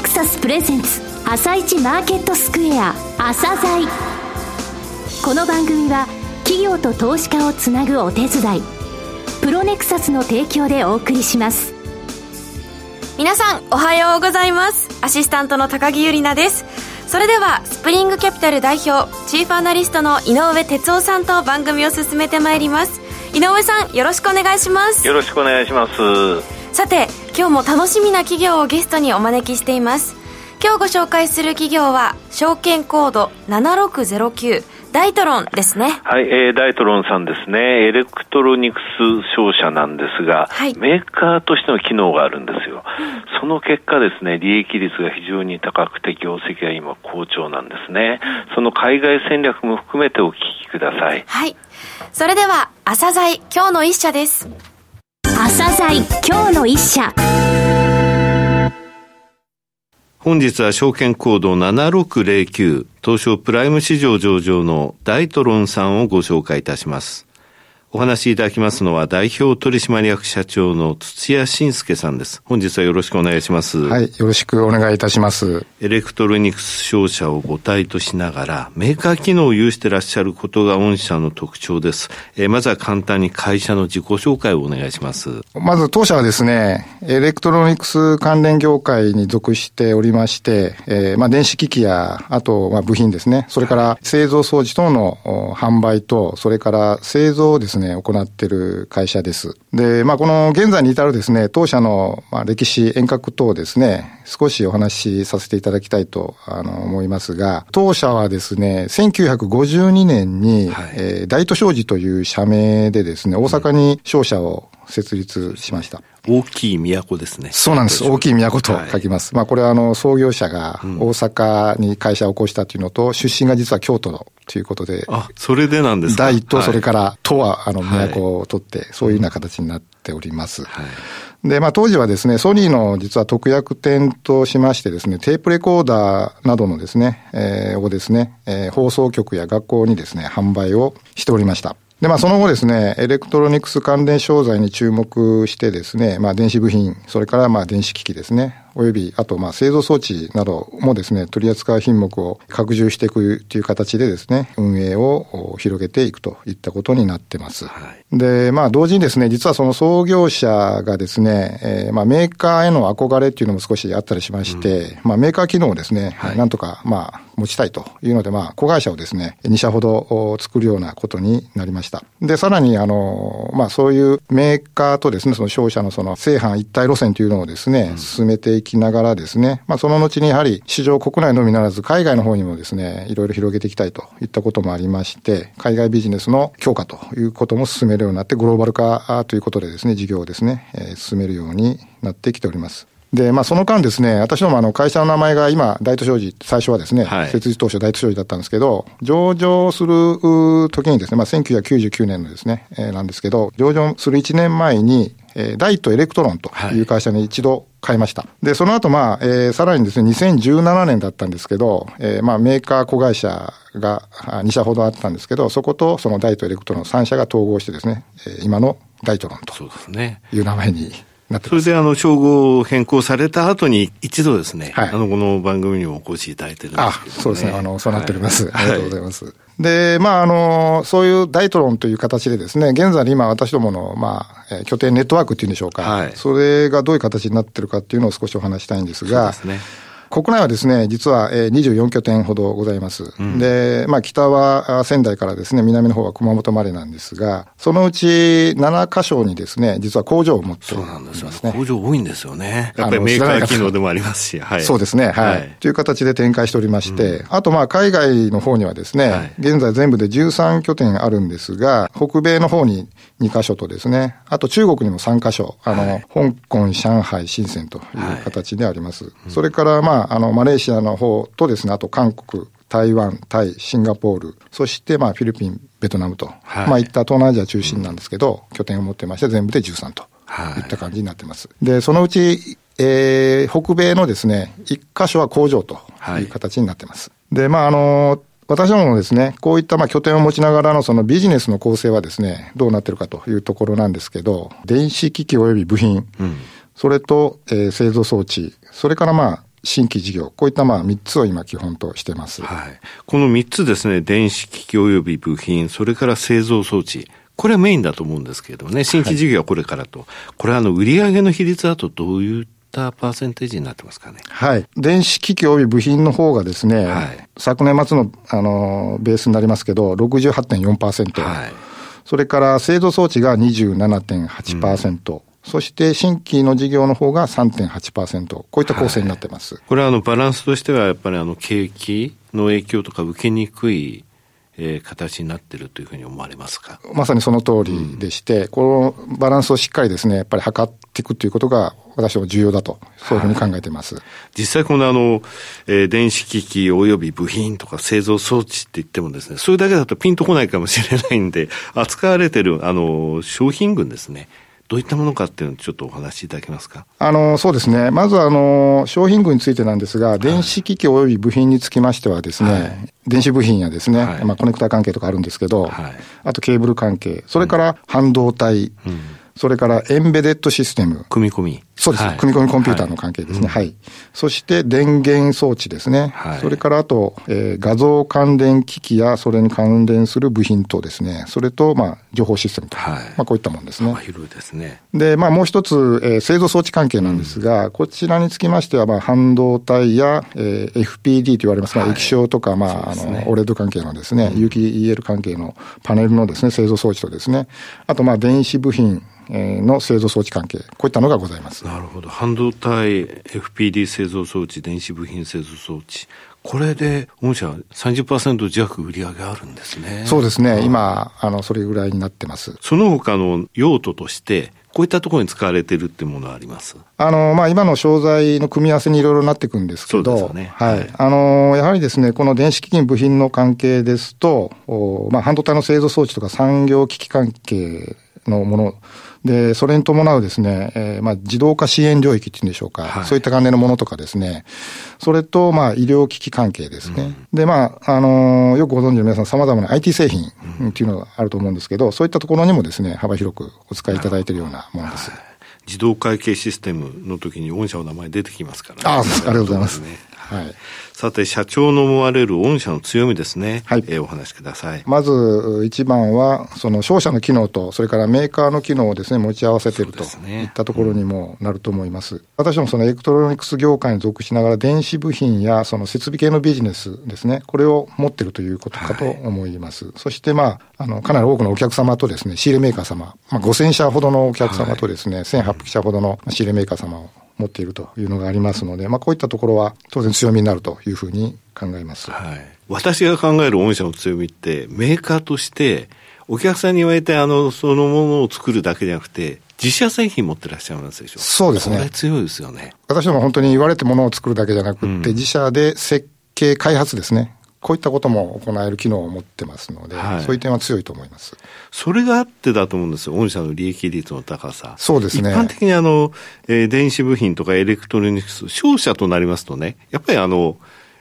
ネクサスプレゼンツ朝一マーケットスクエア朝鮮。この番組は企業と投資家をつなぐお手伝いプロネクサスの提供でお送りします。皆さんおはようございます。アシスタントの高木ゆりなです。それではスプリングキャピタル代表チーフアナリストの井上哲夫さんと番組を進めてまいります。井上さんよろしくお願いします。よろしくお願いします。さて今日も楽しみな企業をゲストにお招きしています今日ご紹介する企業は証券コード7609ダイトロンですね。はい、えー、ダイトロンさんですね。エレクトロニクス商社なんですが、はい、メーカーとしての機能があるんですよ。うん、その結果ですね、利益率が非常に高くて業績が今好調なんですね。その海外戦略も含めてお聞きください。はい。それでは、朝鮮今日の一社です。朝鮮今日の一社本日は証券コード7609東証プライム市場上場のダイトロンさんをご紹介いたします。お話しいただきますのは代表取締役社長の土屋信介さんです。本日はよろしくお願いします。はい、よろしくお願いいたします。エレクトロニクス商社を母体としながら、メーカー機能を有してらっしゃることが御社の特徴です。えー、まずは簡単に会社の自己紹介をお願いします。まず当社はですね、エレクトロニクス関連業界に属しておりまして、えー、まあ電子機器や、あと、まあ部品ですね、それから製造装置等の販売と、それから製造ですね、ね、行っている会社です。で、まあ、この現在に至るですね、当社の、まあ、歴史、沿革等ですね、少しお話しさせていただきたいと、あの、思いますが、当社はですね、1952年に、はい、えー、大都商事という社名でですね、大阪に商社を設立しました。大きい都ですね。そうなんです。大きい都と書きます。はい、まあこれはあの創業者が大阪に会社を起こしたというのと、うん、出身が実は京都のということで。あ、それでなんですか？大とそれから都はあの都を取って、そういうような形になっております。はいで、まあ当時はですね、ソニーの実は特約店としましてですね、テープレコーダーなどのですね、えー、をですね、えー、放送局や学校にですね、販売をしておりました。で、まあ、その後ですね、エレクトロニクス関連商材に注目してですね、まあ、電子部品、それからまあ、電子機器ですね、および、あと、まあ、製造装置などもですね、取り扱う品目を拡充していくという形でですね、運営を広げていくといったことになってます。はい、で、まあ、同時にですね、実はその創業者がですね、えー、まあ、メーカーへの憧れっていうのも少しあったりしまして、うん、まあ、メーカー機能をですね、はい、なんとか、まあ、持ちたいというので、まあ、子会社をですね、2社ほど作るようなことになりました。で、さらに、あの、まあ、そういうメーカーとですね、その商社のその、製販一体路線というのをですね、進めていきながらですね、まあ、その後にやはり市場国内のみならず海外の方にもですね、いろいろ広げていきたいといったこともありまして、海外ビジネスの強化ということも進めるようになって、グローバル化ということでですね、事業をですね、えー、進めるようになってきております。で、まあ、その間ですね、私どもあの会社の名前が今、大都商事、最初はですね、はい、設立当初大都商事だったんですけど、上場する時にですね、まあ、1999年のですね、えー、なんですけど、上場する1年前に、えー、ダイトエレクトロンという会社に一度変えました。はい、で、その後、まあ、えー、さらにですね、2017年だったんですけど、えー、まあ、メーカー子会社が2社ほどあったんですけど、そことそのダイトエレクトロン3社が統合してですね、えー、今のダイトロンという名前にそれであの、称号を変更された後に一度ですね、はい、あの、この番組にもお越しいただいてるんですけど、ね、あ、そうですね。あの、そうなっております。はい、ありがとうございます。で、まあ、あの、そういう大トロンという形でですね、現在今私どもの、まあ、拠点ネットワークっていうんでしょうか、はい、それがどういう形になってるかっていうのを少しお話したいんですが、そうですね。国内はですね、実は24拠点ほどございます。うん、で、まあ北は仙台からですね、南の方は熊本までなんですが、そのうち7箇所にですね、実は工場を持っておりますね。そう工場多いんですよね。やっぱりメーカー機能でもありますし、はい。そうですね、はい。はい、という形で展開しておりまして、うん、あとまあ海外の方にはですね、はい、現在全部で13拠点あるんですが、北米の方に2箇所とですね、あと中国にも3箇所、あの、はい、香港、上海、深センという形であります。それからまあ、あの、マレーシアの方とですね、あと韓国、台湾、タイ、シンガポール、そしてまあフィリピン、ベトナムと、はい、まあいった東南アジア中心なんですけど、拠点を持ってまして全部で13といった感じになってます。で、そのうち、えー、北米のですね、1箇所は工場という形になってます。はい、で、まああの、私どももですね、こういったまあ拠点を持ちながらのそのビジネスの構成はですね、どうなってるかというところなんですけど、電子機器及び部品、うん、それと、えー、製造装置、それからまあ、新規事業、こういったまあ3つを今基本としてます。はい。この3つですね、電子機器及び部品、それから製造装置、これはメインだと思うんですけれどもね、新規事業はこれからと。はい、これはあの、売上の比率だとどういったパーセンテージになってますかね？はい。電子機器及び部品の方がですね、はい、昨年末の、あの、ベースになりますけど、68.4%。はい。それから製造装置が27.8%。うんそして新規の事業の方が3.8%、こういった構成になってます。はい、これはあのバランスとしてはやっぱりあの景気の影響とか受けにくいえー、形になっているというふうに思われますか？まさにその通りでして、うん、このバランスをしっかりですね、やっぱり測っていくということが、私は重要だと、そういうふうに考えています。はい、実際このあの、えー、電子機器及び部品とか製造装置って言ってもですね、それだけだとピンとこないかもしれないんで、扱われてるあの商品群ですね。どういったものかっていうのをちょっとお話しいただけますか？あの、そうですね。まずあの、商品群についてなんですが、電子機器及び部品につきましてはですね、はい、電子部品やですね、はい、まあコネクタ関係とかあるんですけど、はい、あとケーブル関係、それから半導体、うん、それからエンベデッドシステム。組み込み。そうです、はい、組み込みコンピューターの関係ですね。はい。はい、そして電源装置ですね。はい、それからあと、えー、画像関連機器やそれに関連する部品等ですね。それと、まあ、情報システムと。はい、まあ、こういったものですね。広いですね。で、まあ、もう一つ、えー、製造装置関係なんですが、うん、こちらにつきましては、まあ、半導体や、えー、FPD と言われますが、液晶とか、まあ、あの、オレッド関係のですね、有機 EL 関係のパネルのですね、製造装置とですね、あと、まあ、電子部品、の製造装置関係、こういったのがございます。なるほど。半導体、FPD 製造装置、電子部品製造装置。これで、御社30%弱売り上げあるんですね。そうですね。今、あの、それぐらいになってます。その他の用途として、こういったところに使われてるっていうものはあります？あの、まあ、今の商材の組み合わせにいろいろなっていくんですけど、ね、はい。あの、やはりですね、この電子機器部品の関係ですと、おまあ、半導体の製造装置とか産業機器関係のもの、で、それに伴うですね、えー、まあ、自動化支援領域っていうんでしょうか、はい、そういった関連のものとかですね、それと、まあ、医療機器関係ですね。うん、で、まあ、あのー、よくご存知の皆さん様々な IT 製品っていうのがあると思うんですけど、そういったところにもですね、幅広くお使いいただいているようなものです。自動会計システムの時に御社の名前出てきますから、ね、ああ、ありがとうございます。ね、はい。さて、社長の思われる御社の強みですね。はい。えー、お話しください。まず、一番は、その商社の機能と、それからメーカーの機能をですね、持ち合わせているといったところにもなると思います。うん、私もそのエレクトロニクス業界に属しながら、電子部品やその設備系のビジネスですね、これを持っているということかと思います。はい、そして、まあ、あの、かなり多くのお客様とですね、仕入れメーカー様、まあ、5000社ほどのお客様とですね、はい、1800社ほどの仕入れメーカー様を持っているというのがありますので、まあ、こういったところは当然強みになるというふうに考えます。はい。私が考える御社の強みって、メーカーとして、お客さんに言われて、あの、そのものを作るだけじゃなくて、自社製品持ってらっしゃるんですでしょ？そうですね。これ強いですよね。私ども本当に言われてものを作るだけじゃなくて、うん、自社で設計開発ですね。こういったことも行える機能を持ってますので、はい、そういう点は強いと思います。それがあってだと思うんですよ。御社の利益率の高さ。そうですね。一般的にあの、えー、電子部品とかエレクトロニクス、商社となりますとね、やっぱりあの、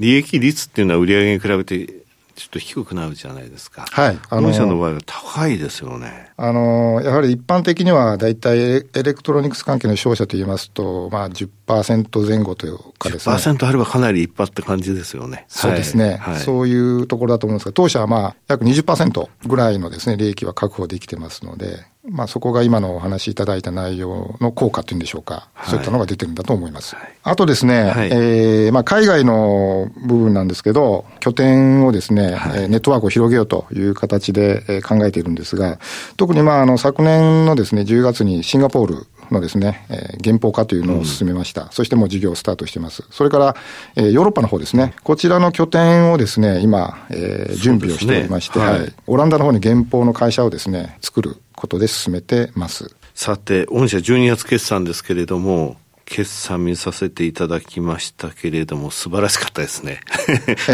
利益率っていうのは売上に比べてちょっと低くなるじゃないですか。はい。あの、御社の場合は高いですよね。あの、やはり一般的には大体エレクトロニクス関係の商社といいますと、まあ10%前後というかですね。10%あればかなり一発って感じですよね。そうですね。はい、そういうところだと思うんですが、当社はまあ約20%ぐらいのですね、利益は確保できてますので、まあ、そこが今のお話しいただいた内容の効果というんでしょうか、はい、そういったのが出てるんだと思います。はい、あとですね、はい、えー、まあ、海外の部分なんですけど、拠点をですね、はい、ネットワークを広げようという形で考えているんですが、特にまあ、あの、昨年のですね、10月にシンガポールのですね、えー、原法化というのを進めました。うん、そしてもう事業をスタートしてます。それから、えー、ヨーロッパの方ですね、こちらの拠点をですね、今、えー、準備をしておりまして、ねはい、はい、オランダの方に原法の会社をですね、作ることで進めてます。さて、御社12月決算ですけれども、決算見させていただきましたけれども、素晴らしかったですね。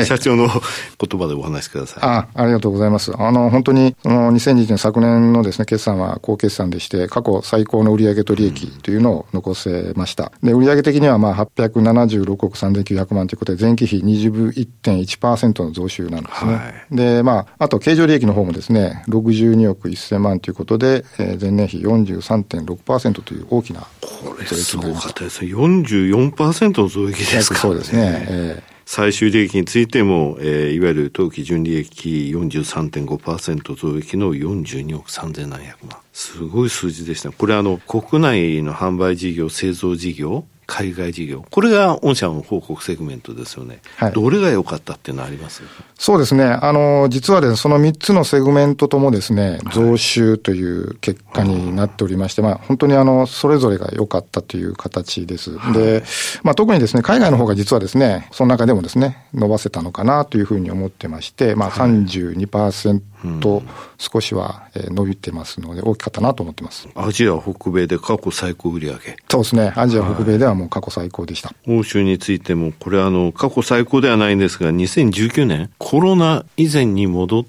社長の言葉でお話しください。あ、ありがとうございます。あの、本当に、その2020年昨年のですね、決算は高決算でして、過去最高の売上と利益というのを残せました。で、売上的にはまあ876億3900万ということで、前期比21.1%の増収なんですね。はい、で、まあ、あと経常利益の方もですね、62億1000万ということで、えー、前年比43.6%という大きなこれすごかった先生、44%の増益ですか、そうですね。えー最終利益についても、えー、いわゆる当期純利益43.5%増益の42億3700万。すごい数字でした。これあの、国内の販売事業、製造事業、海外事業。これが御社の報告セグメントですよね。はい、どれが良かったっていうのはあります？そうですね。あの、実はですね、その3つのセグメントともですね、増収という結果になっておりまして、はい、まあ、本当にあの、それぞれが良かったという形です。はい、で、まあ、特にですね、海外の方が実はですね、その中でもですね、伸ばせたのかなというふうに思ってまして、まあ32%、と少しは伸びてますので、大きかったなと思ってます。アジア北米で過去最高売上そうですね。アジア北米ではもう過去最高でした。欧州についても、これあの、過去最高ではないんですが、2019年、コロナ以前に戻っ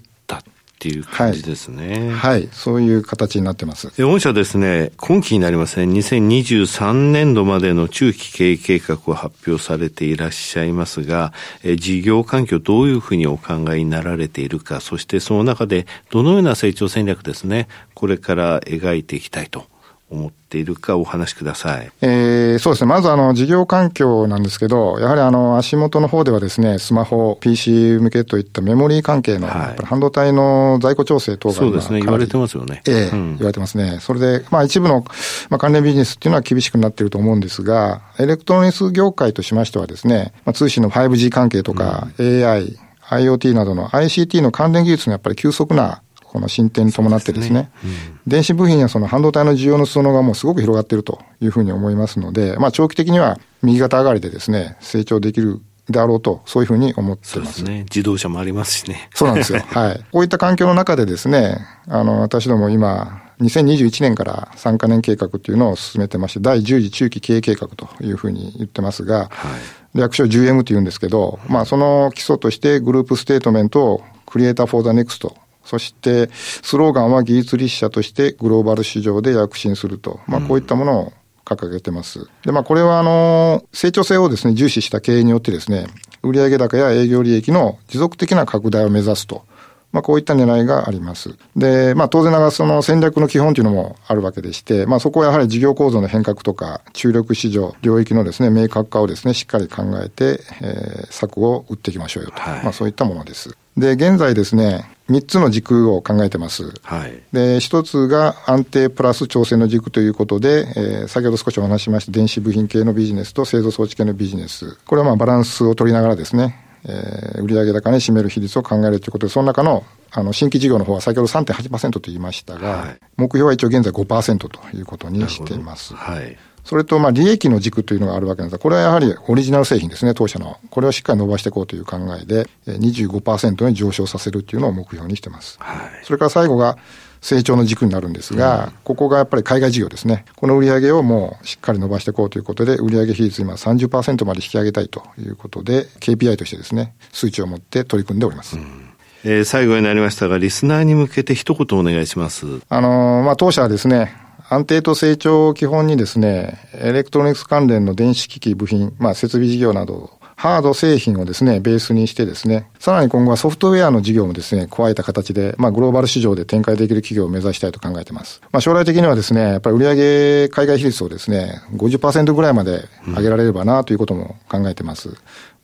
っていう感じですね。はい、はい、そういう形になってます。御社ですね、今期になりますね、2023年度までの中期経営計画を発表されていらっしゃいますが、え事業環境どういうふうにお考えになられているか、そしてその中でどのような成長戦略ですね、これから描いていきたいと思っているかお話しください。えー、そうですね。まずあの、事業環境なんですけど、やはりあの、足元の方ではですね、スマホ、PC 向けといったメモリー関係の、はい、半導体の在庫調整等がそうですね、言われてますよね。ええーうん、言われてますね。それで、まあ一部の、まあ、関連ビジネスっていうのは厳しくなっていると思うんですが、エレクトロニクス業界としましてはですね、まあ、通信の 5G 関係とか、うん、AI、IoT などの ICT の関連技術のやっぱり急速なこの進展に伴ってですね、すねうん、電子部品やその半導体の需要の裾野がもうすごく広がっているというふうに思いますので、まあ長期的には右肩上がりでですね、成長できるであろうと、そういうふうに思ってます。ね。自動車もありますしね。そうなんですよ。はい。こういった環境の中でですね、あの、私ども今、2021年から3カ年計画っていうのを進めてまして、第10次中期経営計画というふうに言ってますが、はい、略称 10M というんですけど、まあその基礎としてグループステートメントを Creator for the Next そして、スローガンは技術立社としてグローバル市場で躍進すると。まあ、こういったものを掲げてます。で、まあ、これは、あの、成長性をですね、重視した経営によってですね、売上高や営業利益の持続的な拡大を目指すと。まあ、こういった狙いがあります。で、まあ、当然ながらその戦略の基本というのもあるわけでして、まあ、そこはやはり事業構造の変革とか、注力市場、領域のですね、明確化をですね、しっかり考えて、えー、策を打っていきましょうよと。はい、まあ、そういったものです。で、現在ですね、3つの軸を考えてます。はい。で、1つが安定プラス調整の軸ということで、えー、先ほど少しお話ししました電子部品系のビジネスと製造装置系のビジネス。これはまあバランスを取りながらですね、えー、売上高に占める比率を考えるということで、その中のあの新規事業の方は先ほど3.8%と言いましたが、はい、目標は一応現在5%ということにしています。はい。それと、まあ、利益の軸というのがあるわけなんですが、これはやはりオリジナル製品ですね、当社の。これをしっかり伸ばしていこうという考えで、25%に上昇させるっていうのを目標にしてます。はい、それから最後が、成長の軸になるんですが、うん、ここがやっぱり海外事業ですね。この売上をもうしっかり伸ばしていこうということで、売上比率今30%まで引き上げたいということで、KPI としてですね、数値を持って取り組んでおります。うんえー、最後になりましたが、リスナーに向けて一言お願いします。あのー、まあ、当社はですね、安定と成長を基本にですね、エレクトロニクス関連の電子機器部品、まあ設備事業など、ハード製品をですね、ベースにしてですね、さらに今後はソフトウェアの事業もですね、加えた形で、まあグローバル市場で展開できる企業を目指したいと考えています。まあ将来的にはですね、やっぱり売上海外比率をですね、50%ぐらいまで上げられればなということも考えています。うん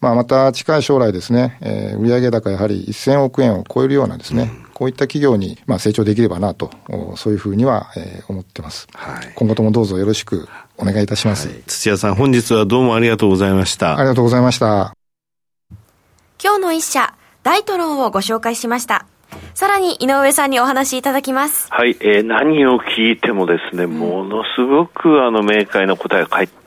まあ、また近い将来ですね、えー、売上高やはり1000億円を超えるようなですね、うん、こういった企業に、まあ、成長できればなと、そういうふうには、えー、思ってます。はい。今後ともどうぞよろしくお願いいたします。はい、土屋さん、本日はどうもありがとうございました。ありがとうございました。今日の一社、大トロンをご紹介しました。さらに井上さんにお話しいただきます。はい、えー、何を聞いてもですね、ものすごくあの明快な答えが返って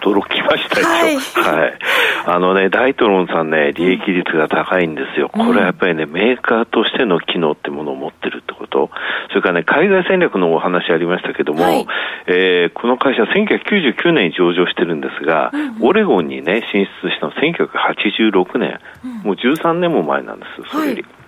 驚きましたよ。はい。はい。あのね、ダイトロンさんね、利益率が高いんですよ。これはやっぱりね、メーカーとしての機能ってものを持ってるってこと。それからね、海外戦略のお話ありましたけども、はい、えー、この会社1999年に上場してるんですが、うんうん、オレゴンにね、進出したの1986年、うん、もう13年も前なんです、それより。はい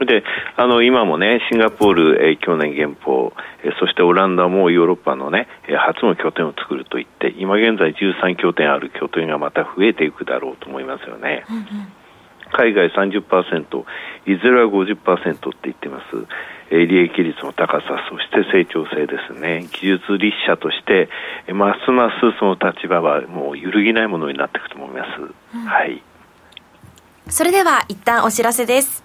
で、あの、今もね、シンガポール、えー、去年原稿、えー、そしてオランダもヨーロッパのね、えー、初の拠点を作ると言って、今現在13拠点ある拠点がまた増えていくだろうと思いますよね。うんうん、海外30%、いずれは50%って言ってます。利益率の高さ、そして成長性ですね、技術立社として、ますますその立場はもう揺るぎないものになっていくと思います。うん、はい。それでは一旦お知らせです。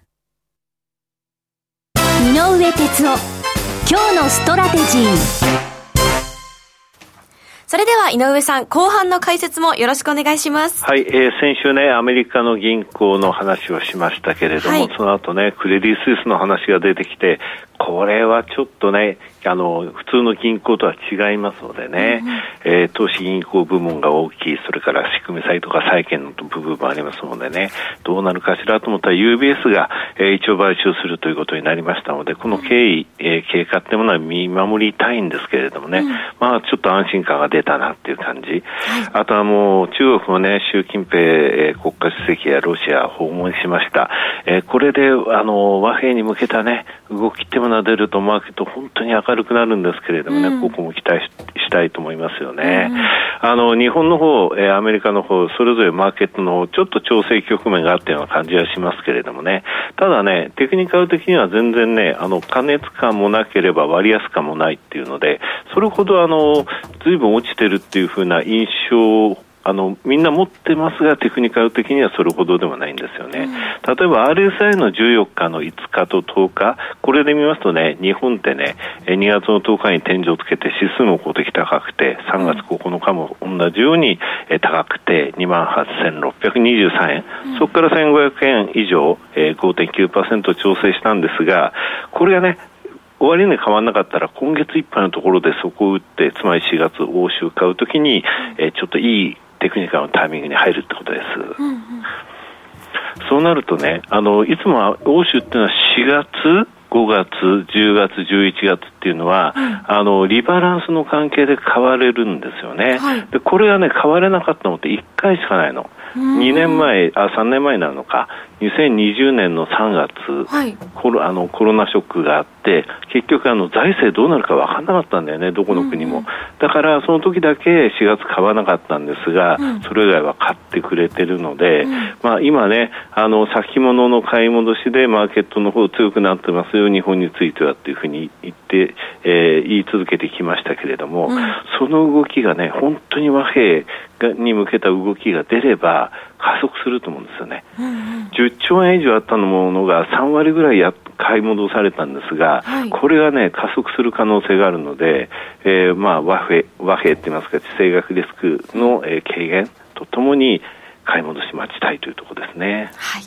井上哲夫今日のストラテジーそれでは井上さん、後半の解説もよろしくお願いします。はい、えー、先週ね、アメリカの銀行の話をしましたけれども、はい、その後ね、クレディ・スイスの話が出てきて、これはちょっとね、あの、普通の銀行とは違いますのでね、うん、えー、投資銀行部門が大きい、それから仕組み債とか債券の部分もありますのでね、どうなるかしらと思ったら UBS が、えー、一応買収するということになりましたので、この経緯、えー、経過っていうものは見守りたいんですけれどもね、うん、まあちょっと安心感が出たなっていう感じ。はい、あとはもう中国もね、習近平、えー、国家主席やロシア訪問しました。えー、これで、あの、和平に向けたね、動きってものは出るとマーケット本当に明るくなるんですけれどもね、うん、ここも期待したいと思いますよね。うん、あの、日本の方、えー、アメリカの方、それぞれマーケットのちょっと調整局面があったような感じはしますけれどもね、ただね、テクニカル的には全然ね、あの、加熱感もなければ割安感もないっていうので、それほどあの、ずいぶん落ちてるっていうふうな印象あのみんな持ってますが、テクニカル的にはそれほどではないんですよね。うん、例えば RSI の14日の5日と10日、これで見ますとね、日本ってね、2月の10日に天井をつけて指数も公的高くて、3月9日も同じように高くて、28,623円、うん、そこから1500円以上、5.9%調整したんですが、これがね、終値変わらなかったら今月いっぱいのところでそこを打ってつまり4月欧州買うときに、えー、ちょっといいテクニカルのタイミングに入るってことです。うんうん、そうなるとね、あの、いつもは欧州っていうのは4月、5月、10月、11月っていうのは、うん、あの、リバランスの関係で買われるんですよね。はい、で、これがね、買われなかったのって1回しかないの。2年前、あ、3年前なのか、2020年の3月、はい、コロあのコロナショックがあって、結局あの財政どうなるか分からなかったんだよね、どこの国も。うん、だからその時だけ4月買わなかったんですが、うん、それ以外は買ってくれてるので、うん、まあ今ね、あの先物の買い戻しでマーケットの方強くなってますよ、日本についてはっていうふうに言って、えー、言い続けてきましたけれども、その動きがね、本当に和平に向けた動きが出れば加速すると思うんですよね。うんうん、10兆円以上あったものが3割ぐらいや買い戻されたんですが、はい、これがね加速する可能性があるので、えー、まあ和平和平って言いますか地政学リスクの、えー、軽減とともに買い戻し待ちたいというところですね。はい。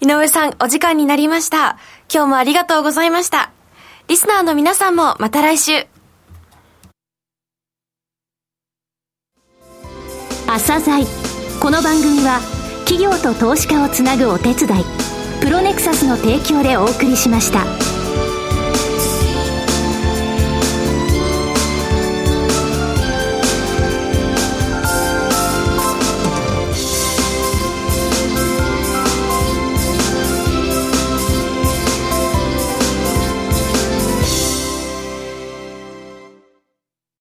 井上さん、お時間になりました。今日もありがとうございました。リスナーの皆さんもまた来週。朝鮮この番組は企業と投資家をつなぐお手伝いプロネクサスの提供でお送りしました。